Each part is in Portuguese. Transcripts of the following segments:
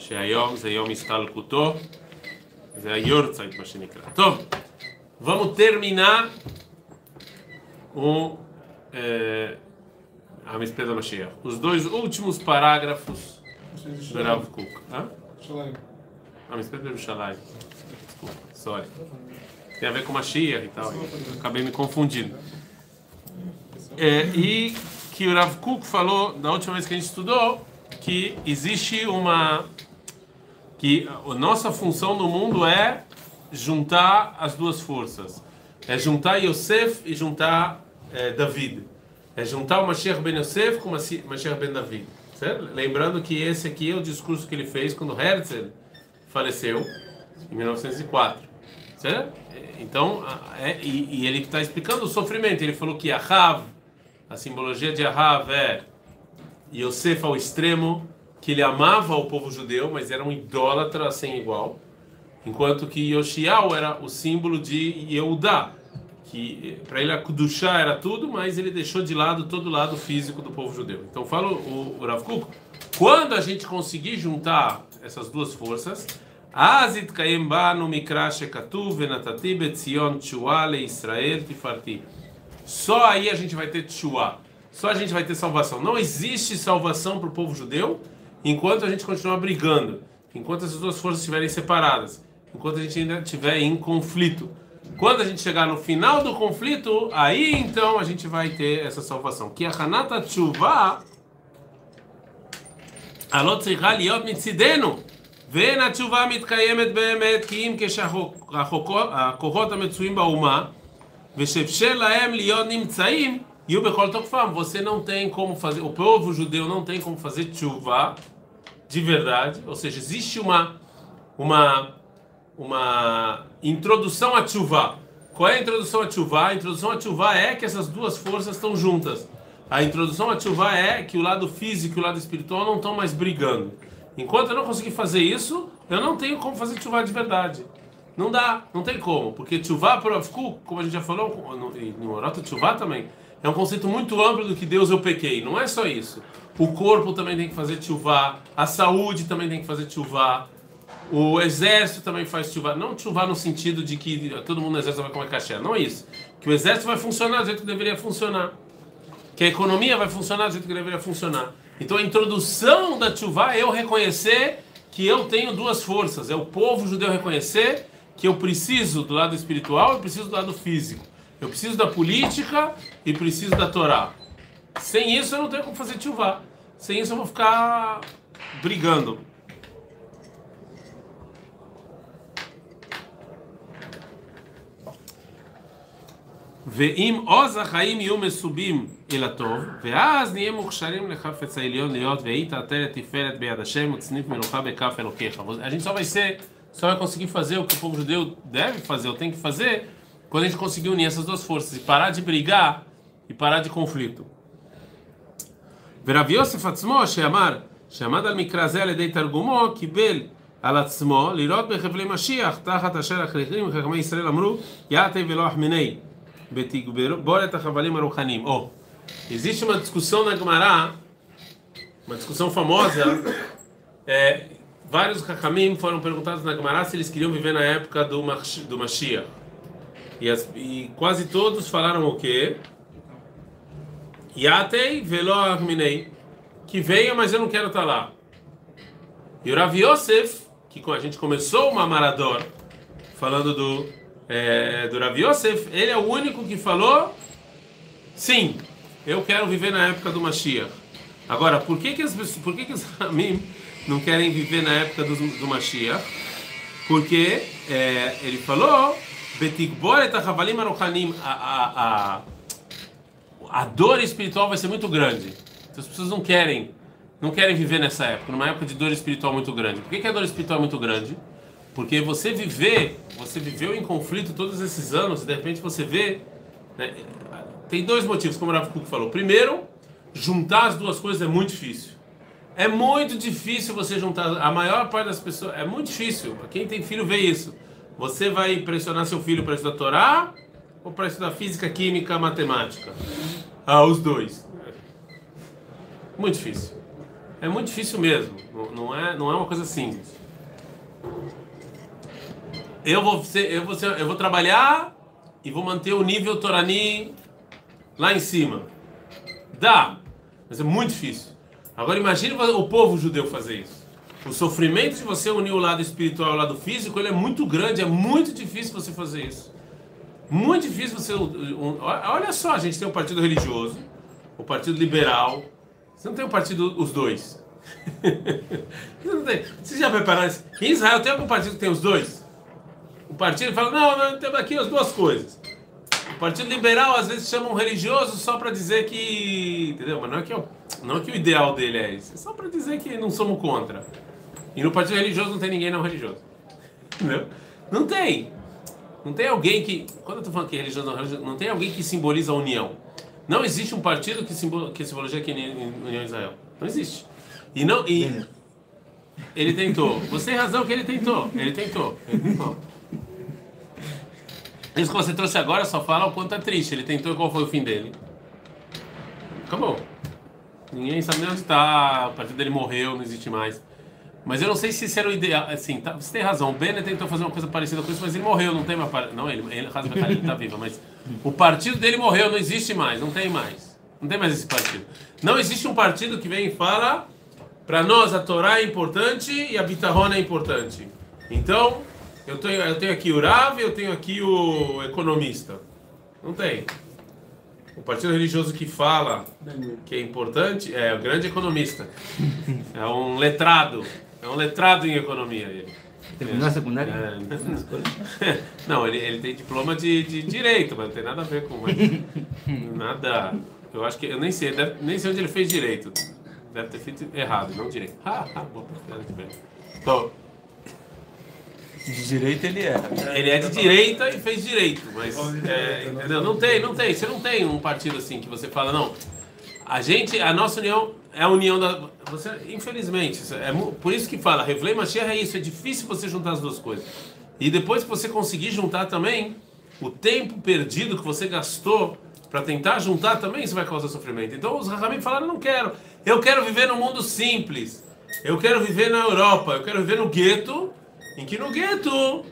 שהיום זה יום הסתלקותו, זה היורצייט, מה שנקרא. טוב, vamos terminar o é, a Mispeda da Mashiach. Os dois últimos parágrafos do Rav Kuk. Hã? A Mispeda do Shalai. Desculpa, sorry. Tem a ver com Mashiach e tal. Acabei me confundindo. É, e que o Rav Kuk falou, na última vez que a gente estudou, que existe uma. que a nossa função no mundo é juntar as duas forças. É juntar Yosef e juntar é, David. É juntar o Mashiach ben Yosef com o Mashiach ben David. Certo? Lembrando que esse aqui é o discurso que ele fez quando Herzl faleceu, em 1904. Certo? Então, é, e, e, ele está explicando o sofrimento. Ele falou que Ahav, a simbologia de Ahav é Yosef ao extremo, que ele amava o povo judeu, mas era um idólatra sem igual. Enquanto que Yoshiao era o símbolo de Yehudá, que para ele a Kudushá era tudo, mas ele deixou de lado todo o lado físico do povo judeu. Então fala o, o Rav Kuk, quando a gente conseguir juntar essas duas forças, Azit Kayemba no Mikra Shekatuv Venatati Betzion Tshua Le Israel Tifarti. Só aí a gente vai ter Tshua. Só a gente vai ter salvação. Não existe salvação para o povo judeu enquanto a gente continuar brigando, enquanto essas duas forças estiverem separadas, enquanto a gente ainda estiver em conflito. Quando a gente chegar no final do conflito, aí então a gente vai ter essa salvação. Que a Hanata Tshuva הלא צריכה להיות מצידנו ואין התשובה מתקיימת באמת כי אם כשהכוחות המצויים באומה ושאפשר להם להיות נמצאים יהיו בכל תוקפם. Você não tem como fazer, o povo judeu não tem como fazer tshuva de verdade, ou seja, existe uma uma uma introdução a Tshuva. Qual é a introdução a Tshuva? A introdução a Tshuva é que essas duas forças estão juntas. A introdução a Tshuva é que o lado físico e o lado espiritual não estão mais brigando. Enquanto eu não conseguir fazer isso, eu não tenho como fazer Tshuva de verdade. Não dá, não tem como. Porque Tshuva, como a gente já falou, no, no Orota Tshuva também, é um conceito muito amplo do que Deus eu pequei. Não é só isso. O corpo também tem que fazer Tshuva, a saúde também tem que fazer Tshuva, o exército também faz chuva, não chuva no sentido de que todo mundo no exército vai comer caché, não é isso. Que o exército vai funcionar do jeito que deveria funcionar. Que a economia vai funcionar do jeito que deveria funcionar. Então a introdução da chuva é eu reconhecer que eu tenho duas forças. É o povo judeu reconhecer que eu preciso do lado espiritual e preciso do lado físico. Eu preciso da política e preciso da Torá. Sem isso eu não tenho como fazer chuva. Sem isso eu vou ficar brigando. ואם עוז החיים יהיו מסובים אל הטוב, ואז נהיה מוכשרים לחפץ העליון להיות והיית עטרת תפארת ביד השם וצניף מלוכה בכף אלוקיך. A gente só vai ser, só vai conseguir fazer o que o povo judeu deve fazer, ou tem que fazer, quando a gente conseguir unir essas duas forças e parar de brigar e parar de conflito. ורב יוסף עצמו שאמר, שעמד על מקרא זה על ידי תרגומו, קיבל על עצמו לראות בחבלי משיח תחת אשר אחרים חכמי ישראל אמרו יעתי ולא אחמיני Betigboret Havalim Aruchanim. Oh, existe uma discussão na Gemara, uma discussão famosa. É, vários Hachamim foram perguntados na Gemara se eles queriam viver na época do, do Mashiach. E, as, e quase todos falaram o quê? Yatei velo arminei. Que venha, mas eu não quero estar lá. E o Rav Yosef, que a gente começou uma marador falando do é, do Rav Yosef, ele é o único que falou: sim, eu quero viver na época do Mashiach. Agora, por que, que, as, por que, que os Ramim não querem viver na época do, do Mashiach? Porque é, ele falou: a, a, a, a dor espiritual vai ser muito grande. Então, as pessoas não querem, não querem viver nessa época, numa época de dor espiritual muito grande. Por que, que a dor espiritual é muito grande? Porque você viver, você viveu em conflito todos esses anos, e de repente você vê. Né, tem dois motivos, como o Rav Kuk falou. Primeiro, juntar as duas coisas é muito difícil. É muito difícil você juntar. A maior parte das pessoas. É muito difícil. Quem tem filho vê isso. Você vai pressionar seu filho para estudar Torá ou para estudar física, química, matemática? Ah, os dois. Muito difícil. É muito difícil mesmo. Não é, não é uma coisa simples. Eu vou, ser, eu, vou ser, eu vou trabalhar e vou manter o nível Torani lá em cima. Dá, mas é muito difícil. Agora imagine o povo judeu fazer isso. O sofrimento de você unir o lado espiritual e o lado físico, ele é muito grande, é muito difícil você fazer isso. Muito difícil você. Um, olha só, a gente tem o um partido religioso, o partido liberal. Você não tem um partido, os dois. você, já prepararam isso? Em Israel tem algum partido que tem os dois? O partido fala, não, não temos aqui as duas coisas. O partido liberal às vezes chama um religioso só para dizer que. Entendeu? Mas não é que, eu, não é que o ideal dele é isso. É só para dizer que não somos contra. E no partido religioso não tem ninguém não religioso. Entendeu? Não tem. Não tem alguém que. Quando eu estou falando que religião não, não tem alguém que simboliza a união. Não existe um partido que, simbol, que simboliza aqui em União Israel. Não existe. E não. E ele tentou. Você tem razão que ele tentou. Ele tentou. Ele tentou. Isso que você trouxe agora só fala o quanto é triste. Ele tentou e qual foi o fim dele. Acabou. Ninguém sabe nem onde está. O partido dele morreu, não existe mais. Mas eu não sei se isso era o ideal. Assim, tá, você tem razão. O Bennett tentou fazer uma coisa parecida com isso, mas ele morreu, não tem mais. Não, ele, ele, ele está vivo, mas o partido dele morreu, não existe mais, não tem mais. Não tem mais esse partido. Não existe um partido que vem e fala: para nós a Torá é importante e a Bitarrona é importante. Então, eu tenho, eu tenho aqui o Rav e eu tenho aqui o economista. Não tem. O partido religioso que fala que é importante é o grande economista. É um letrado. É um letrado em economia ele. Terminou a secundária? É. Não, ele, ele tem diploma de, de direito, mas não tem nada a ver com. Nada. Eu acho que. Eu nem sei, deve, nem sei onde ele fez direito. Deve ter feito errado, não direito. Ah, ah, boa, então, de direita ele é. Ele é de direita e fez direito, mas é, entendeu? Não tem, não tem. Você não tem um partido assim que você fala não. A gente, a nossa união é a união da. Você, infelizmente, é por isso que fala, Revlei Mashiach é isso, é difícil você juntar as duas coisas. E depois que você conseguir juntar também, o tempo perdido que você gastou para tentar juntar também isso vai causar sofrimento. Então os Rahamim falaram, não quero. Eu quero viver num mundo simples. Eu quero viver na Europa, eu quero viver no gueto, em que no gueto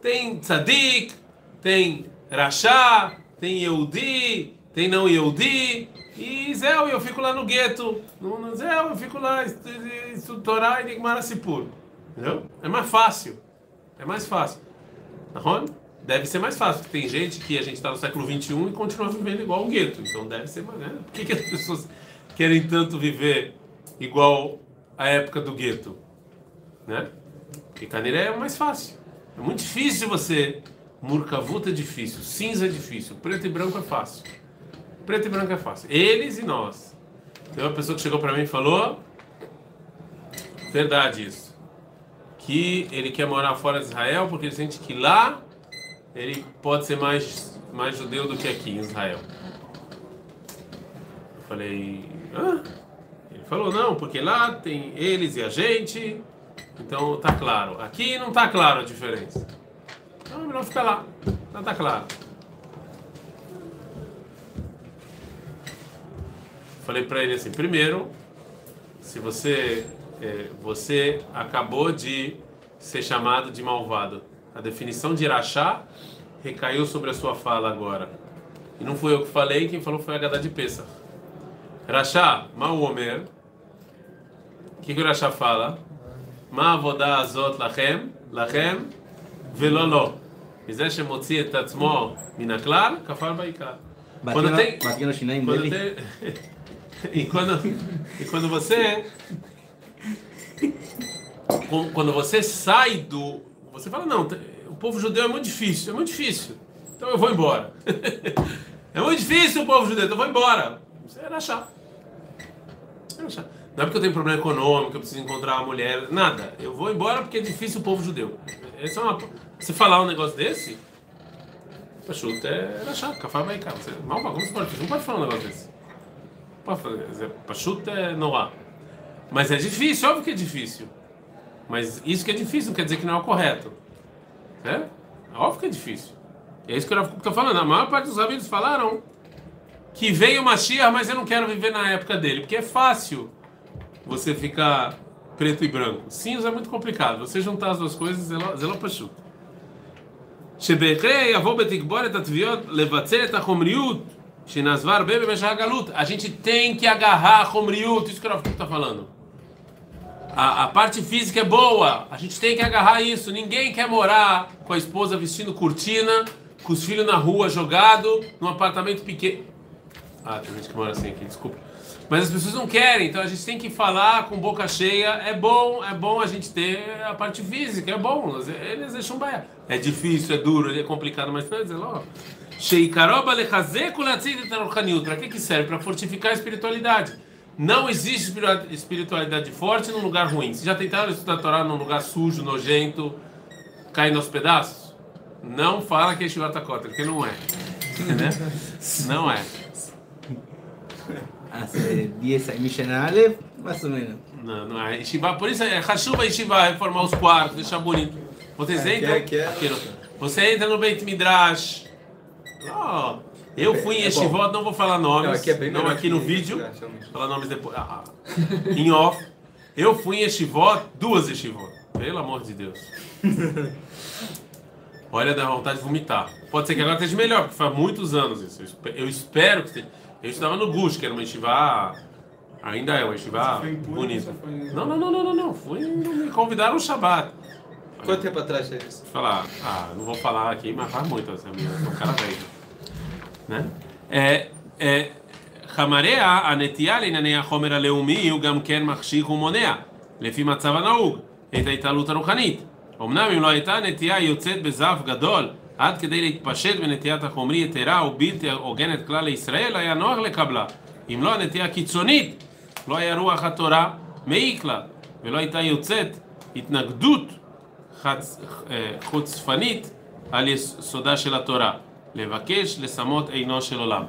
tem tzadik, tem rachá, tem Yehudi, tem não Yehudi, e Zé, eu fico lá no gueto. No, no eu fico lá, estudo Torá e Nigmara Sipur. Entendeu? É mais fácil. É mais fácil. Deve ser mais fácil, porque tem gente que a gente está no século XXI e continua vivendo igual um gueto. Então deve ser mais. Né? Por que, que as pessoas querem tanto viver igual a época do gueto? Né? Porque Caniré é mais fácil. É muito difícil você. Murkavuta é difícil, cinza é difícil, preto e branco é fácil. Preto e branco é fácil. Eles e nós. Tem uma pessoa que chegou para mim e falou: Verdade isso. Que ele quer morar fora de Israel porque ele sente que lá ele pode ser mais, mais judeu do que aqui em Israel. Eu falei: Hã? Ele falou: Não, porque lá tem eles e a gente. Então tá claro. Aqui não tá claro a diferença. Então é melhor ficar lá. Não tá claro. falei para ele assim: primeiro, se você é, você acabou de ser chamado de malvado, a definição de irachá recaiu sobre a sua fala agora. E não fui eu que falei, quem falou foi a Gadá de Pesa. Rachá, mal Omer. O que, que o Rachá fala? Ma avodah azot lachem, lachem, velolo. וזה שמוציא את עצמו מן הכלל, כפר בעיקר. Bateu no chinês dele? e quando, e quando você. Quando você sai do. Você fala, não, o povo judeu é muito difícil, é muito difícil. Então eu vou embora. É muito difícil o povo judeu, então eu vou embora. Você era achar. Não é porque eu tenho problema econômico, eu preciso encontrar uma mulher, nada. Eu vou embora porque é difícil o povo judeu. Essa é uma... Você falar um negócio desse, Pachuta é achar, café vai cá. Você, mal, como você pode, não pode falar um negócio desse Pachuta é Noah. Mas é difícil, óbvio que é difícil. Mas isso que é difícil não quer dizer que não é o correto. É? é óbvio que é difícil. É isso que eu estou falando. A maior parte dos rabinos falaram que veio o Mashiach, mas eu não quero viver na época dele, porque é fácil. você ficar preto e branco. Cinza é muito complicado. Você juntar as duas coisas, זה לא פשוט. שבהכרח יבוא בתגבור את התביעות לבצע את החומריות Shinasvar bebe galut. A gente tem que agarrar Homriut, isso que o Rav está falando. A, a, parte física é boa, a gente tem que agarrar isso. Ninguém quer morar com a esposa vestindo cortina, com os filhos na rua jogado, num apartamento pequeno. Ah, tem gente que mora assim aqui, desculpa. Mas as pessoas não querem, então a gente tem que falar com boca cheia. É bom, é bom a gente ter a parte física, é bom. Eles deixam baia. É difícil, é duro, é complicado, mas não é logo. Para que, que serve? Para fortificar a espiritualidade. Não existe espiritualidade forte num lugar ruim. Vocês já tentaram estudar a Torá num lugar sujo, nojento, cair nos pedaços? Não fala que é Shivat porque não é. Né? Não é. hace 10 años, Mishnah mais ou menos. Não, não é. Yeshiva, por isso é Hashuba Yeshiva, é formar os quartos, deixar bonito. Vocês é, entram. É, é. Você entra no Beit Midrash. Oh, eu fui em é Yeshivot, não vou falar nomes. Não, aqui, é não aqui no vídeo. Falar nomes depois. Ah, ah, em off. Eu fui em Yeshivot, duas Yeshivot. Pelo amor de Deus. Olha, dá vontade de vomitar. Pode ser que agora esteja melhor, porque faz muitos anos isso. Eu espero que esteja. Eu estudava no Gush, que era uma estivá. Ainda é uma estivá bonita. Não, não, não, não, não, não. Fui me convidaram no Shabat. Quanto tempo atrás é isso? Falar, ah, não vou falar aqui, mas faz muito, assim, eu um cara velho. né? É, é, חמריה, הנטייה לענייני החומר הלאומי הוא גם כן מחשיך ומונע, לפי מצב הנהוג, את ההתעלות הרוחנית. אמנם אם לא הייתה נטייה יוצאת בזף גדול עד כדי להתפשט בנטיית החומרי יתרה ובלתי הוגנת כלל לישראל, היה נוח לקבלה. אם לא הנטייה קיצונית, לא היה רוח התורה מעיק לה, ולא הייתה יוצאת התנגדות. חוצפנית על יסודה של התורה. לבקש לשמות עינו של עולם.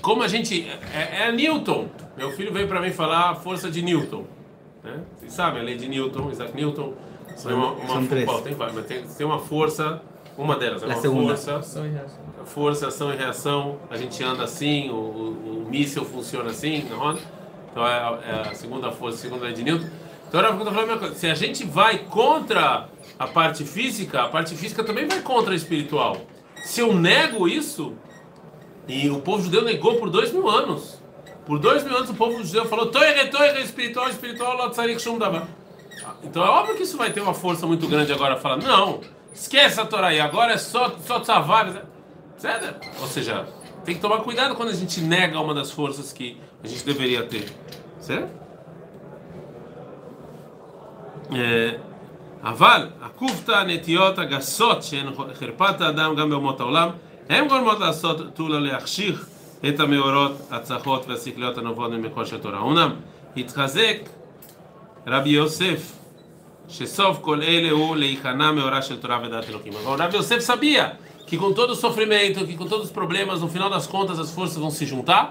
Como a gente. É, é Newton. Meu filho veio para mim falar a força de Newton. Né? Vocês sabem a lei de Newton, Isaac Newton. São, uma, uma, são três. Tem, tem, tem uma força uma delas é uma segunda. força. Ação e reação. Força, ação e reação. A gente anda assim, o, o, o míssil funciona assim, não é? Então é, é, a segunda força, a segunda é de Newton. Então eu estou falando a coisa. Se a gente vai contra a parte física, a parte física também vai contra a espiritual. Se eu nego isso, e o povo judeu negou por dois mil anos. Por dois mil anos o povo judeu falou, toire, toire, espiritual, espiritual, Então é óbvio que isso vai ter uma força muito grande agora. Fala, não, Esquece a Torá aí, agora é só, só tzavar. Ou seja, tem que tomar cuidado quando a gente nega uma das forças que a gente deveria ter. Certo? אה, אבל עקובתא הנטיות הגסות שהן חרפת האדם גם באומות העולם הן גורמות לעשות תולה להחשיך את המאורות, הצחות והשכליות הנובעות ממקוש התורה. אמנם התחזק רבי יוסף שסוף כל אלה הוא להיכנע מאורה של תורה ודעת אלוקים. אבל רבי יוסף סביע כי כונתודו סופרימנטו, כי כונתודו פרובלמה, זו פינות הסקונטה, זו פורסטה, זו סישונטה,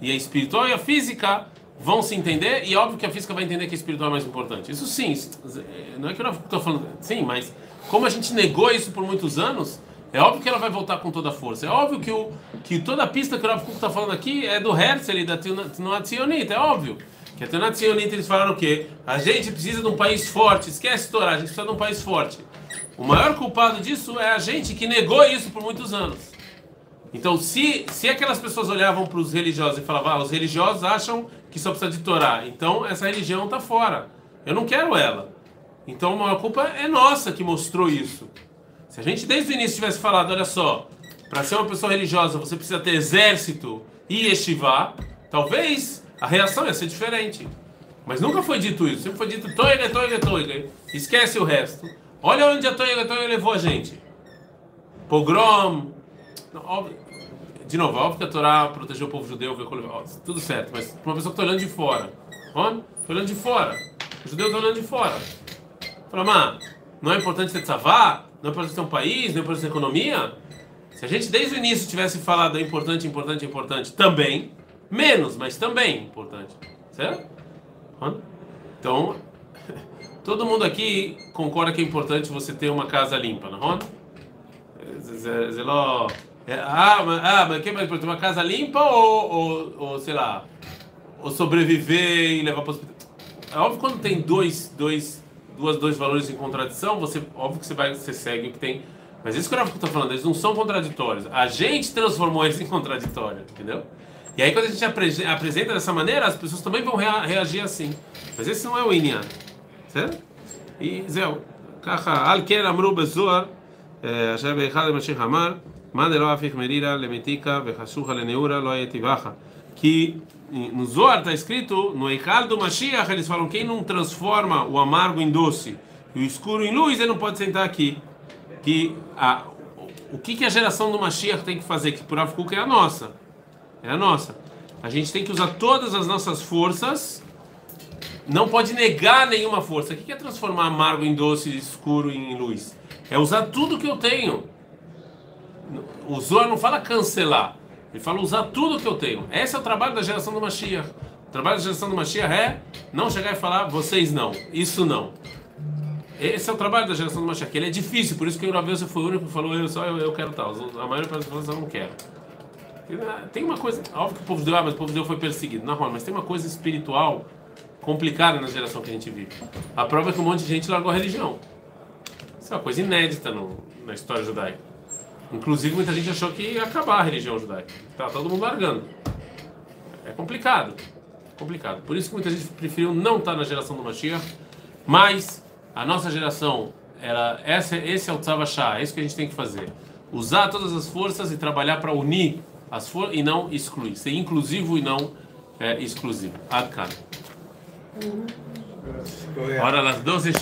היא הספיריטוריה פיזיקה vão se entender e óbvio que a física vai entender que a espiritual é mais importante. Isso sim, não é que eu estou falando, sim, mas como a gente negou isso por muitos anos, é óbvio que ela vai voltar com toda a força. É óbvio que, o, que toda a pista que o Rav está falando aqui é do Herzl e da Tzionit, é óbvio. Que até na Tzionita eles falaram o quê? A gente precisa de um país forte, esquece Torá, a gente precisa de um país forte. O maior culpado disso é a gente que negou isso por muitos anos. Então, se, se aquelas pessoas olhavam para os religiosos e falavam, ah, os religiosos acham que só precisa de Torá, então essa religião está fora. Eu não quero ela. Então, a maior culpa é nossa que mostrou isso. Se a gente desde o início tivesse falado, olha só, para ser uma pessoa religiosa você precisa ter exército e yeshiva, talvez a reação ia ser diferente. Mas nunca foi dito isso. Sempre foi dito toiga, toiga, toiga. Esquece o resto. Olha onde a toiga, toiga levou a gente. Pogrom. De novo, óbvio que a Torá protegeu o povo judeu, tudo certo, mas uma pessoa que está olhando de fora. Onde? Está olhando de fora. O judeu está olhando de fora. Fala, mas não é importante ter tzavá? Não é importante ter um país? Não é importante ter economia? Se a gente desde o início tivesse falado é importante, importante, importante também, Menos, mas também importante. Certo? Então, todo mundo aqui concorda que é importante você ter uma casa limpa, não é? É, ah, mas, ah, mas que mais ter uma casa limpa ou, ou, ou, sei lá, ou sobreviver e levar para o hospital? É óbvio que quando tem dois, dois, duas, dois valores em contradição, você óbvio que você vai, você segue o que tem. Mas isso que eu estou falando, eles não são contraditórios. A gente transformou eles em contraditório, entendeu? E aí quando a gente apresenta dessa maneira, as pessoas também vão rea reagir assim. Mas esse não é o Inyan, certo? E Zéu, Al-Ker Amru Bezoar, eh, Hashem Beichad Mashiach Hamar, Maderó afirmerira lemetica vechasuha leneura loyetivaha. Que eh, no Zohar está escrito, no Eichal do Mashiach, eles falam: quem não transforma o amargo em doce e o escuro em luz, ele não pode sentar aqui. Que a, o que, que a geração do Mashiach tem que fazer? Que por Afkuk é a nossa. É a nossa. A gente tem que usar todas as nossas forças. Não pode negar nenhuma força. O que, que é transformar amargo em doce, escuro em luz? É usar tudo que eu tenho. O Zohar não fala cancelar. Ele fala usar tudo que eu tenho. Esse é o trabalho da geração do Mashiach. O trabalho da geração do Mashiach é não chegar e falar vocês não, isso não. Esse é o trabalho da geração do Mashiach. Ele é difícil, por isso que o Ravelso foi o único que falou eu só eu, eu quero tal. A maioria das pessoas não quero. Tem uma coisa, óbvio que o povo deu, ah, mas o povo deu foi perseguido, na mas tem uma coisa espiritual complicada na geração que a gente vive. A prova é que um monte de gente largou a religião. Isso é uma coisa inédita no, na história judaica. Inclusive, muita gente achou que ia acabar a religião judaica. Tá todo mundo largando. É complicado. Complicado. Por isso que muita gente preferiu não estar na geração do Mashiach, mas a nossa geração, ela, essa, esse é o Tzavashá, é isso que a gente tem que fazer. Usar todas as forças e trabalhar para unir as forças e não excluir. Ser inclusivo e não é, exclusivo. Adkan. Hora das 12